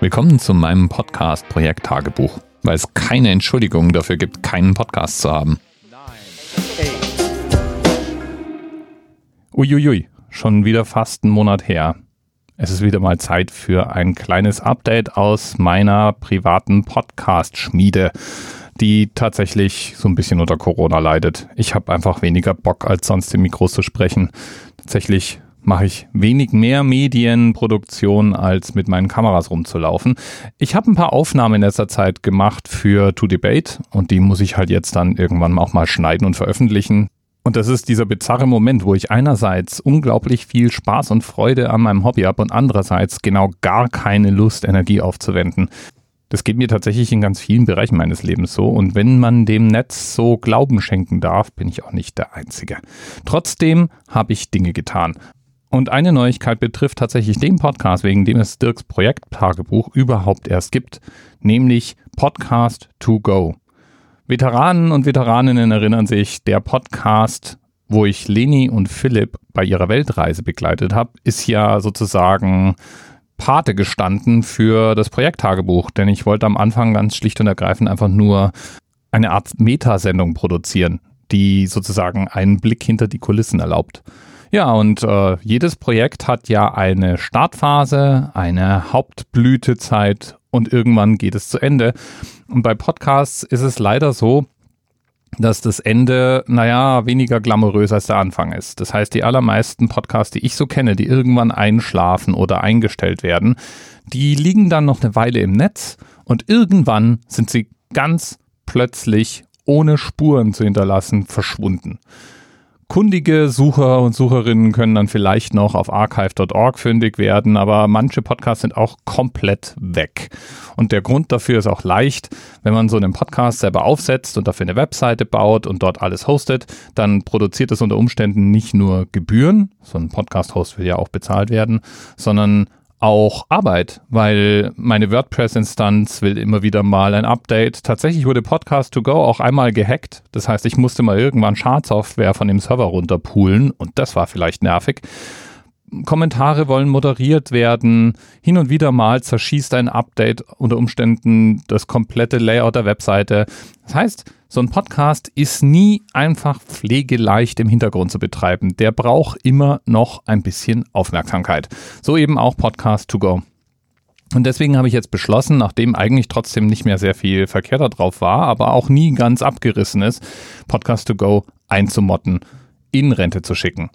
Willkommen zu meinem Podcast Projekt Tagebuch, weil es keine Entschuldigung dafür gibt, keinen Podcast zu haben. Uiuiui, schon wieder fast einen Monat her. Es ist wieder mal Zeit für ein kleines Update aus meiner privaten Podcast-Schmiede, die tatsächlich so ein bisschen unter Corona leidet. Ich habe einfach weniger Bock, als sonst im Mikro zu sprechen. Tatsächlich mache ich wenig mehr Medienproduktion, als mit meinen Kameras rumzulaufen. Ich habe ein paar Aufnahmen in letzter Zeit gemacht für To Debate und die muss ich halt jetzt dann irgendwann auch mal schneiden und veröffentlichen. Und das ist dieser bizarre Moment, wo ich einerseits unglaublich viel Spaß und Freude an meinem Hobby habe und andererseits genau gar keine Lust, Energie aufzuwenden. Das geht mir tatsächlich in ganz vielen Bereichen meines Lebens so. Und wenn man dem Netz so Glauben schenken darf, bin ich auch nicht der Einzige. Trotzdem habe ich Dinge getan. Und eine Neuigkeit betrifft tatsächlich den Podcast, wegen dem es Dirks Projekttagebuch überhaupt erst gibt, nämlich Podcast to Go. Veteranen und Veteraninnen erinnern sich, der Podcast, wo ich Leni und Philipp bei ihrer Weltreise begleitet habe, ist ja sozusagen Pate gestanden für das Projekttagebuch, denn ich wollte am Anfang ganz schlicht und ergreifend einfach nur eine Art Metasendung produzieren, die sozusagen einen Blick hinter die Kulissen erlaubt. Ja, und äh, jedes Projekt hat ja eine Startphase, eine Hauptblütezeit und irgendwann geht es zu Ende. Und bei Podcasts ist es leider so, dass das Ende, naja, weniger glamourös als der Anfang ist. Das heißt, die allermeisten Podcasts, die ich so kenne, die irgendwann einschlafen oder eingestellt werden, die liegen dann noch eine Weile im Netz und irgendwann sind sie ganz plötzlich ohne Spuren zu hinterlassen verschwunden. Kundige Sucher und Sucherinnen können dann vielleicht noch auf archive.org fündig werden, aber manche Podcasts sind auch komplett weg. Und der Grund dafür ist auch leicht. Wenn man so einen Podcast selber aufsetzt und dafür eine Webseite baut und dort alles hostet, dann produziert es unter Umständen nicht nur Gebühren, so ein Podcast-Host will ja auch bezahlt werden, sondern auch Arbeit, weil meine WordPress-Instanz will immer wieder mal ein Update. Tatsächlich wurde Podcast to Go auch einmal gehackt. Das heißt, ich musste mal irgendwann Schadsoftware von dem Server runterpoolen und das war vielleicht nervig. Kommentare wollen moderiert werden. Hin und wieder mal zerschießt ein Update unter Umständen das komplette Layout der Webseite. Das heißt, so ein Podcast ist nie einfach pflegeleicht im Hintergrund zu betreiben. Der braucht immer noch ein bisschen Aufmerksamkeit. So eben auch Podcast to go. Und deswegen habe ich jetzt beschlossen, nachdem eigentlich trotzdem nicht mehr sehr viel Verkehr da drauf war, aber auch nie ganz abgerissen ist, Podcast to go einzumotten, in Rente zu schicken.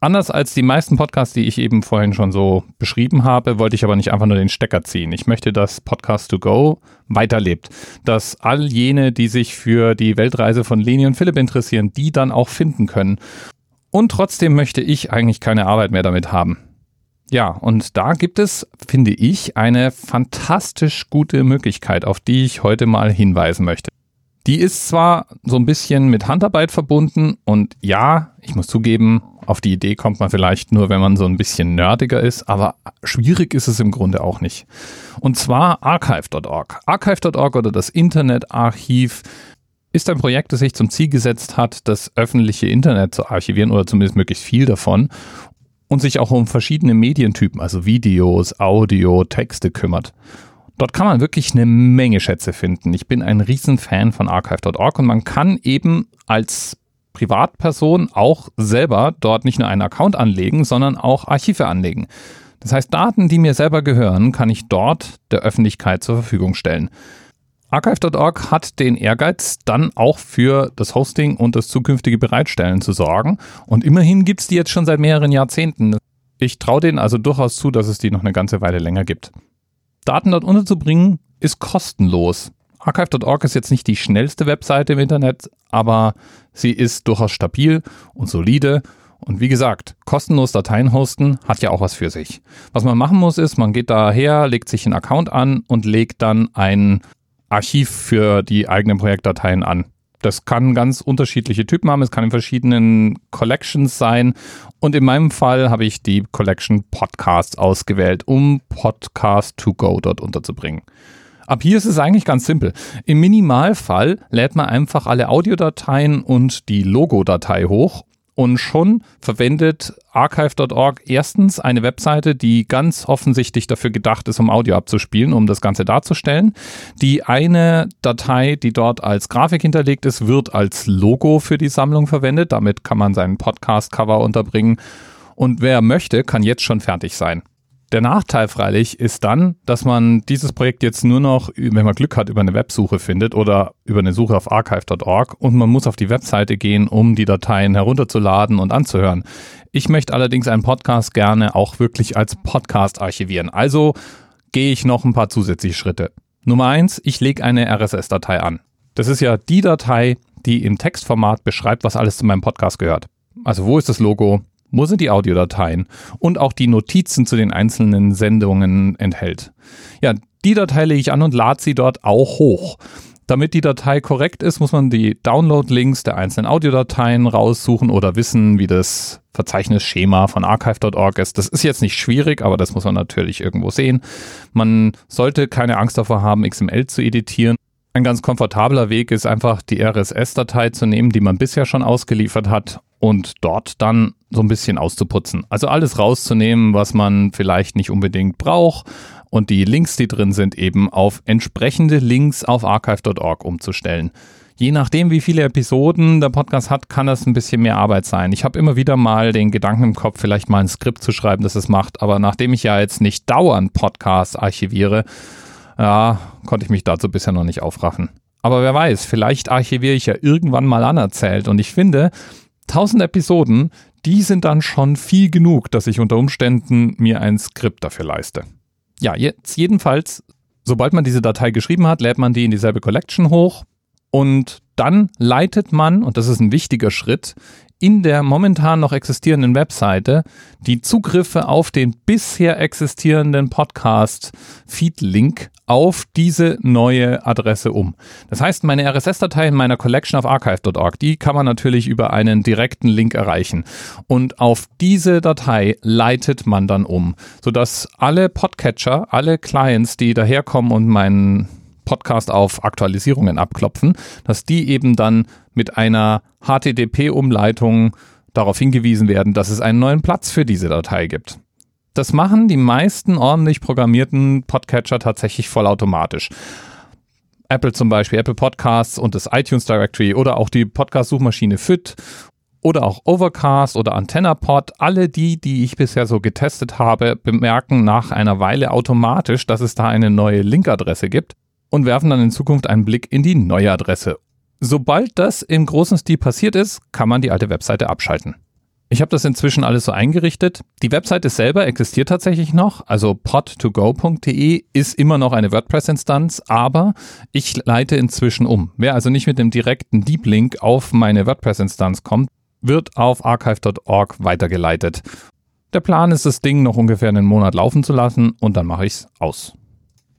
Anders als die meisten Podcasts, die ich eben vorhin schon so beschrieben habe, wollte ich aber nicht einfach nur den Stecker ziehen. Ich möchte, dass Podcast to Go weiterlebt. Dass all jene, die sich für die Weltreise von Leni und Philipp interessieren, die dann auch finden können. Und trotzdem möchte ich eigentlich keine Arbeit mehr damit haben. Ja, und da gibt es, finde ich, eine fantastisch gute Möglichkeit, auf die ich heute mal hinweisen möchte. Die ist zwar so ein bisschen mit Handarbeit verbunden und ja, ich muss zugeben, auf die Idee kommt man vielleicht nur, wenn man so ein bisschen nerdiger ist, aber schwierig ist es im Grunde auch nicht. Und zwar archive.org. Archive.org oder das Internetarchiv ist ein Projekt, das sich zum Ziel gesetzt hat, das öffentliche Internet zu archivieren oder zumindest möglichst viel davon und sich auch um verschiedene Medientypen, also Videos, Audio, Texte kümmert. Dort kann man wirklich eine Menge Schätze finden. Ich bin ein Riesenfan von archive.org und man kann eben als Privatperson auch selber dort nicht nur einen Account anlegen, sondern auch Archive anlegen. Das heißt, Daten, die mir selber gehören, kann ich dort der Öffentlichkeit zur Verfügung stellen. Archive.org hat den Ehrgeiz, dann auch für das Hosting und das zukünftige Bereitstellen zu sorgen. Und immerhin gibt es die jetzt schon seit mehreren Jahrzehnten. Ich traue denen also durchaus zu, dass es die noch eine ganze Weile länger gibt. Daten dort unterzubringen ist kostenlos. Archive.org ist jetzt nicht die schnellste Webseite im Internet, aber sie ist durchaus stabil und solide. Und wie gesagt, kostenlos Dateien hosten hat ja auch was für sich. Was man machen muss, ist, man geht daher, legt sich einen Account an und legt dann ein Archiv für die eigenen Projektdateien an. Das kann ganz unterschiedliche Typen haben. Es kann in verschiedenen Collections sein. Und in meinem Fall habe ich die Collection Podcasts ausgewählt, um Podcast to go dort unterzubringen. Ab hier ist es eigentlich ganz simpel. Im Minimalfall lädt man einfach alle Audiodateien und die Logo-Datei hoch Und schon verwendet archive.org erstens eine Webseite, die ganz offensichtlich dafür gedacht ist, um Audio abzuspielen, um das Ganze darzustellen. Die eine Datei, die dort als Grafik hinterlegt ist, wird als Logo für die Sammlung verwendet. Damit kann man seinen Podcast-Cover unterbringen. Und wer möchte, kann jetzt schon fertig sein. Der Nachteil freilich ist dann, dass man dieses Projekt jetzt nur noch, wenn man Glück hat, über eine Websuche findet oder über eine Suche auf archive.org und man muss auf die Webseite gehen, um die Dateien herunterzuladen und anzuhören. Ich möchte allerdings einen Podcast gerne auch wirklich als Podcast archivieren. Also gehe ich noch ein paar zusätzliche Schritte. Nummer eins, ich lege eine RSS-Datei an. Das ist ja die Datei, die im Textformat beschreibt, was alles zu meinem Podcast gehört. Also wo ist das Logo? Wo sind die Audiodateien und auch die Notizen zu den einzelnen Sendungen enthält. Ja, die Datei lege ich an und lade sie dort auch hoch. Damit die Datei korrekt ist, muss man die Download-Links der einzelnen Audiodateien raussuchen oder wissen, wie das Verzeichnisschema von archive.org ist. Das ist jetzt nicht schwierig, aber das muss man natürlich irgendwo sehen. Man sollte keine Angst davor haben, XML zu editieren. Ein ganz komfortabler Weg ist einfach die RSS-Datei zu nehmen, die man bisher schon ausgeliefert hat und dort dann so ein bisschen auszuputzen. Also alles rauszunehmen, was man vielleicht nicht unbedingt braucht und die Links, die drin sind, eben auf entsprechende Links auf archive.org umzustellen. Je nachdem, wie viele Episoden der Podcast hat, kann das ein bisschen mehr Arbeit sein. Ich habe immer wieder mal den Gedanken im Kopf, vielleicht mal ein Skript zu schreiben, das es macht. Aber nachdem ich ja jetzt nicht dauernd Podcasts archiviere, ja, konnte ich mich dazu bisher noch nicht aufraffen. Aber wer weiß, vielleicht archiviere ich ja irgendwann mal anerzählt. Und ich finde, 1000 Episoden, die sind dann schon viel genug, dass ich unter Umständen mir ein Skript dafür leiste. Ja, jetzt jedenfalls, sobald man diese Datei geschrieben hat, lädt man die in dieselbe Collection hoch und dann leitet man, und das ist ein wichtiger Schritt, in der momentan noch existierenden Webseite die Zugriffe auf den bisher existierenden Podcast-Feed-Link auf diese neue Adresse um. Das heißt, meine RSS-Datei in meiner Collection auf archive.org, die kann man natürlich über einen direkten Link erreichen. Und auf diese Datei leitet man dann um, sodass alle Podcatcher, alle Clients, die daherkommen und meinen Podcast auf Aktualisierungen abklopfen, dass die eben dann mit einer HTTP-Umleitung darauf hingewiesen werden, dass es einen neuen Platz für diese Datei gibt. Das machen die meisten ordentlich programmierten Podcatcher tatsächlich vollautomatisch. Apple zum Beispiel, Apple Podcasts und das iTunes Directory oder auch die Podcast-Suchmaschine FIT oder auch Overcast oder AntennaPod, alle die, die ich bisher so getestet habe, bemerken nach einer Weile automatisch, dass es da eine neue Linkadresse gibt und werfen dann in Zukunft einen Blick in die neue Adresse. Sobald das im großen Stil passiert ist, kann man die alte Webseite abschalten. Ich habe das inzwischen alles so eingerichtet. Die Webseite selber existiert tatsächlich noch, also pod2go.de ist immer noch eine WordPress-Instanz, aber ich leite inzwischen um. Wer also nicht mit dem direkten Deep Link auf meine WordPress-Instanz kommt, wird auf archive.org weitergeleitet. Der Plan ist, das Ding noch ungefähr einen Monat laufen zu lassen und dann mache ich es aus.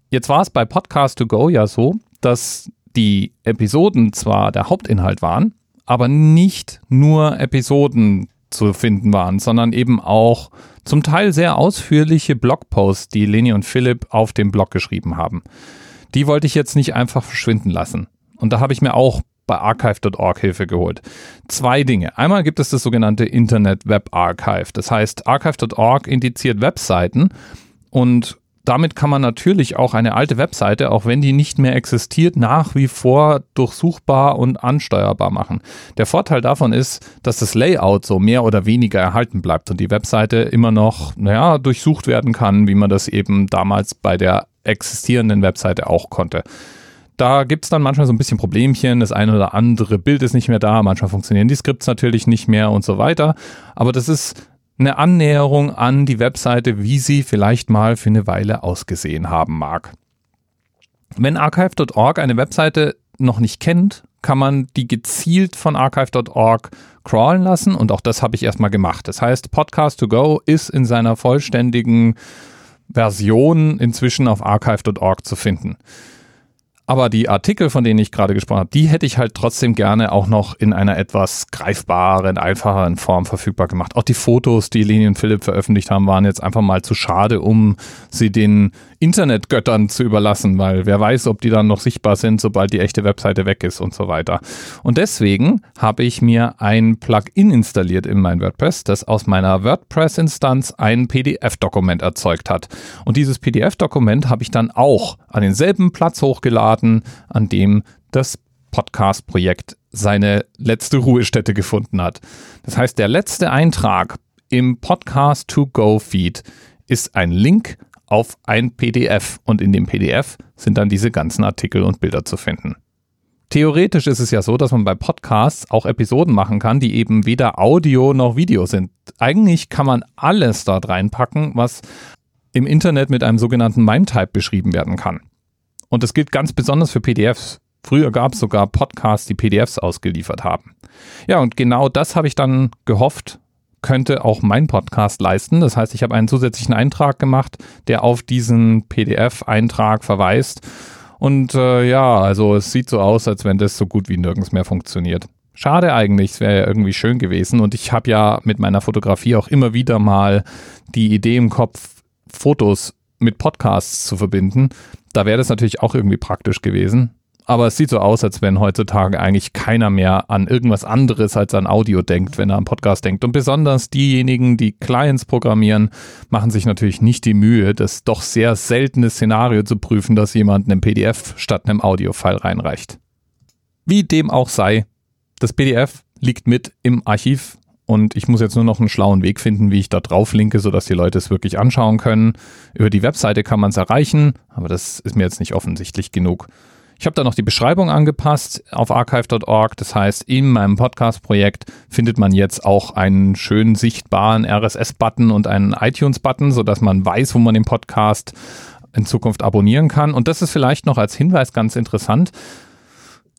Jetzt war es bei Podcast to Go ja so, dass die Episoden zwar der Hauptinhalt waren, aber nicht nur Episoden zu finden waren, sondern eben auch zum Teil sehr ausführliche Blogposts, die Leni und Philipp auf dem Blog geschrieben haben. Die wollte ich jetzt nicht einfach verschwinden lassen. Und da habe ich mir auch bei archive.org Hilfe geholt. Zwei Dinge. Einmal gibt es das sogenannte Internet Web Archive. Das heißt, archive.org indiziert Webseiten und damit kann man natürlich auch eine alte Webseite, auch wenn die nicht mehr existiert, nach wie vor durchsuchbar und ansteuerbar machen. Der Vorteil davon ist, dass das Layout so mehr oder weniger erhalten bleibt und die Webseite immer noch, naja, durchsucht werden kann, wie man das eben damals bei der existierenden Webseite auch konnte. Da gibt es dann manchmal so ein bisschen Problemchen, das eine oder andere Bild ist nicht mehr da, manchmal funktionieren die Skripts natürlich nicht mehr und so weiter. Aber das ist eine Annäherung an die Webseite, wie sie vielleicht mal für eine Weile ausgesehen haben mag. Wenn archive.org eine Webseite noch nicht kennt, kann man die gezielt von archive.org crawlen lassen und auch das habe ich erstmal gemacht. Das heißt, Podcast to Go ist in seiner vollständigen Version inzwischen auf archive.org zu finden. Aber die Artikel, von denen ich gerade gesprochen habe, die hätte ich halt trotzdem gerne auch noch in einer etwas greifbaren, einfacheren Form verfügbar gemacht. Auch die Fotos, die Leni und Philipp veröffentlicht haben, waren jetzt einfach mal zu schade, um sie den Internetgöttern zu überlassen, weil wer weiß, ob die dann noch sichtbar sind, sobald die echte Webseite weg ist und so weiter. Und deswegen habe ich mir ein Plugin installiert in mein WordPress, das aus meiner WordPress-Instanz ein PDF-Dokument erzeugt hat. Und dieses PDF-Dokument habe ich dann auch an denselben Platz hochgeladen, an dem das Podcast-Projekt seine letzte Ruhestätte gefunden hat. Das heißt, der letzte Eintrag im Podcast to Go Feed ist ein Link auf ein PDF und in dem PDF sind dann diese ganzen Artikel und Bilder zu finden. Theoretisch ist es ja so, dass man bei Podcasts auch Episoden machen kann, die eben weder Audio noch Video sind. Eigentlich kann man alles dort reinpacken, was im Internet mit einem sogenannten MIME-Type beschrieben werden kann. Und das gilt ganz besonders für PDFs. Früher gab es sogar Podcasts, die PDFs ausgeliefert haben. Ja, und genau das habe ich dann gehofft, könnte auch mein Podcast leisten. Das heißt, ich habe einen zusätzlichen Eintrag gemacht, der auf diesen PDF-Eintrag verweist. Und äh, ja, also es sieht so aus, als wenn das so gut wie nirgends mehr funktioniert. Schade eigentlich, es wäre ja irgendwie schön gewesen. Und ich habe ja mit meiner Fotografie auch immer wieder mal die Idee im Kopf, Fotos mit Podcasts zu verbinden. Da wäre das natürlich auch irgendwie praktisch gewesen. Aber es sieht so aus, als wenn heutzutage eigentlich keiner mehr an irgendwas anderes als an Audio denkt, wenn er an Podcast denkt. Und besonders diejenigen, die Clients programmieren, machen sich natürlich nicht die Mühe, das doch sehr seltene Szenario zu prüfen, dass jemand einen PDF statt einem Audio-File reinreicht. Wie dem auch sei, das PDF liegt mit im Archiv und ich muss jetzt nur noch einen schlauen Weg finden, wie ich da drauf linke, sodass die Leute es wirklich anschauen können. Über die Webseite kann man es erreichen, aber das ist mir jetzt nicht offensichtlich genug. Ich habe da noch die Beschreibung angepasst auf archive.org. Das heißt, in meinem Podcast-Projekt findet man jetzt auch einen schön sichtbaren RSS-Button und einen iTunes-Button, sodass man weiß, wo man den Podcast in Zukunft abonnieren kann. Und das ist vielleicht noch als Hinweis ganz interessant.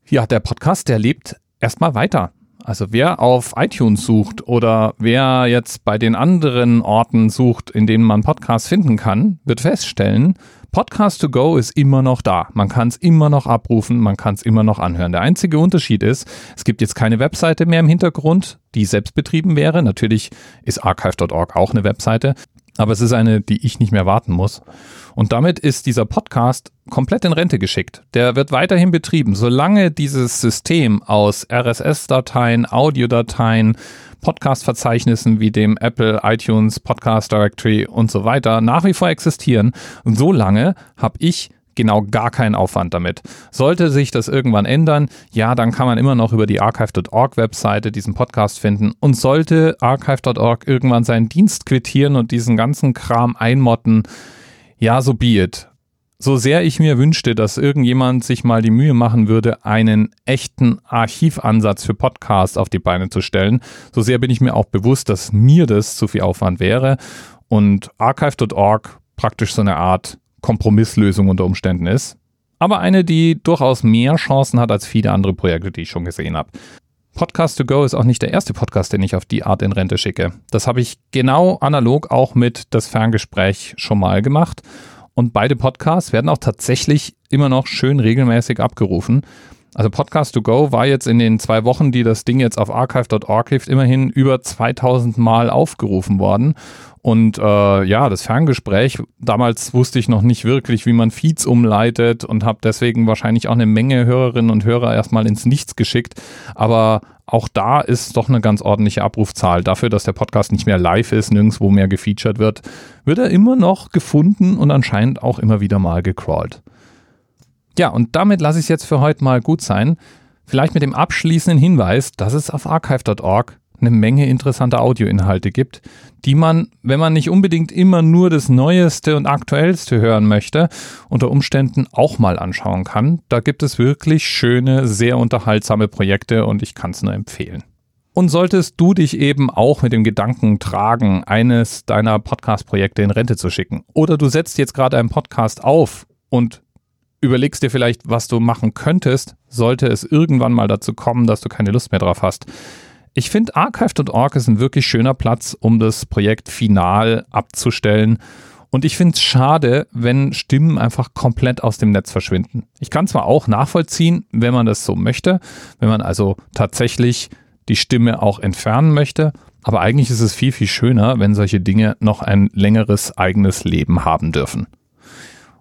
Ja, der Podcast, der lebt erstmal weiter. Also wer auf iTunes sucht oder wer jetzt bei den anderen Orten sucht, in denen man Podcasts finden kann, wird feststellen, Podcast to Go ist immer noch da. Man kann es immer noch abrufen, man kann es immer noch anhören. Der einzige Unterschied ist, es gibt jetzt keine Webseite mehr im Hintergrund, die selbst betrieben wäre. Natürlich ist archive.org auch eine Webseite, aber es ist eine, die ich nicht mehr warten muss. Und damit ist dieser Podcast komplett in Rente geschickt. Der wird weiterhin betrieben, solange dieses System aus RSS-Dateien, Audiodateien, Podcast-Verzeichnissen wie dem Apple iTunes Podcast Directory und so weiter nach wie vor existieren. Und solange habe ich genau gar keinen Aufwand damit. Sollte sich das irgendwann ändern, ja, dann kann man immer noch über die archive.org Webseite diesen Podcast finden und sollte archive.org irgendwann seinen Dienst quittieren und diesen ganzen Kram einmotten, ja, so be it. So sehr ich mir wünschte, dass irgendjemand sich mal die Mühe machen würde, einen echten Archivansatz für Podcasts auf die Beine zu stellen, so sehr bin ich mir auch bewusst, dass mir das zu viel Aufwand wäre und archive.org praktisch so eine Art Kompromisslösung unter Umständen ist. Aber eine, die durchaus mehr Chancen hat als viele andere Projekte, die ich schon gesehen habe. Podcast to Go ist auch nicht der erste Podcast, den ich auf die Art in Rente schicke. Das habe ich genau analog auch mit das Ferngespräch schon mal gemacht. Und beide Podcasts werden auch tatsächlich immer noch schön regelmäßig abgerufen. Also Podcast to Go war jetzt in den zwei Wochen, die das Ding jetzt auf archive.org hilft, immerhin über 2000 Mal aufgerufen worden. Und äh, ja, das Ferngespräch, damals wusste ich noch nicht wirklich, wie man Feeds umleitet und habe deswegen wahrscheinlich auch eine Menge Hörerinnen und Hörer erstmal ins Nichts geschickt. Aber auch da ist doch eine ganz ordentliche Abrufzahl. Dafür, dass der Podcast nicht mehr live ist, nirgendwo mehr gefeatured wird, wird er immer noch gefunden und anscheinend auch immer wieder mal gecrawlt. Ja, und damit lasse ich es jetzt für heute mal gut sein. Vielleicht mit dem abschließenden Hinweis, dass es auf archive.org eine Menge interessanter Audioinhalte gibt, die man, wenn man nicht unbedingt immer nur das Neueste und Aktuellste hören möchte, unter Umständen auch mal anschauen kann. Da gibt es wirklich schöne, sehr unterhaltsame Projekte und ich kann es nur empfehlen. Und solltest du dich eben auch mit dem Gedanken tragen, eines deiner Podcast-Projekte in Rente zu schicken, oder du setzt jetzt gerade einen Podcast auf und überlegst dir vielleicht, was du machen könntest, sollte es irgendwann mal dazu kommen, dass du keine Lust mehr drauf hast, ich finde, archive.org ist ein wirklich schöner Platz, um das Projekt final abzustellen Und ich finde es schade, wenn Stimmen einfach komplett aus dem Netz verschwinden. Ich kann zwar auch nachvollziehen, wenn man das so möchte, wenn man also tatsächlich die Stimme auch entfernen möchte, aber eigentlich ist es viel, viel schöner, wenn solche Dinge noch ein längeres eigenes Leben haben dürfen.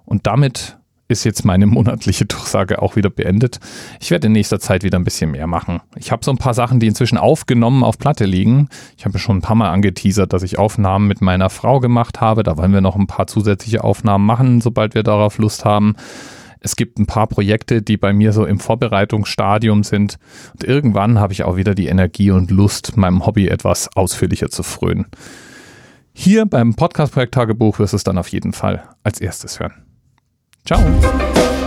Und damit ist jetzt meine monatliche Durchsage auch wieder beendet. Ich werde in nächster Zeit wieder ein bisschen mehr machen. Ich habe so ein paar Sachen, die inzwischen aufgenommen auf Platte liegen. Ich habe schon ein paar Mal angeteasert, dass ich Aufnahmen mit meiner Frau gemacht habe. Da wollen wir noch ein paar zusätzliche Aufnahmen machen, sobald wir darauf Lust haben. Es gibt ein paar Projekte, die bei mir so im Vorbereitungsstadium sind. Und irgendwann habe ich auch wieder die Energie und Lust, meinem Hobby etwas ausführlicher zu frönen. Hier beim Podcast-Projekt Tagebuch wirst du es dann auf jeden Fall als erstes hören. Tchau.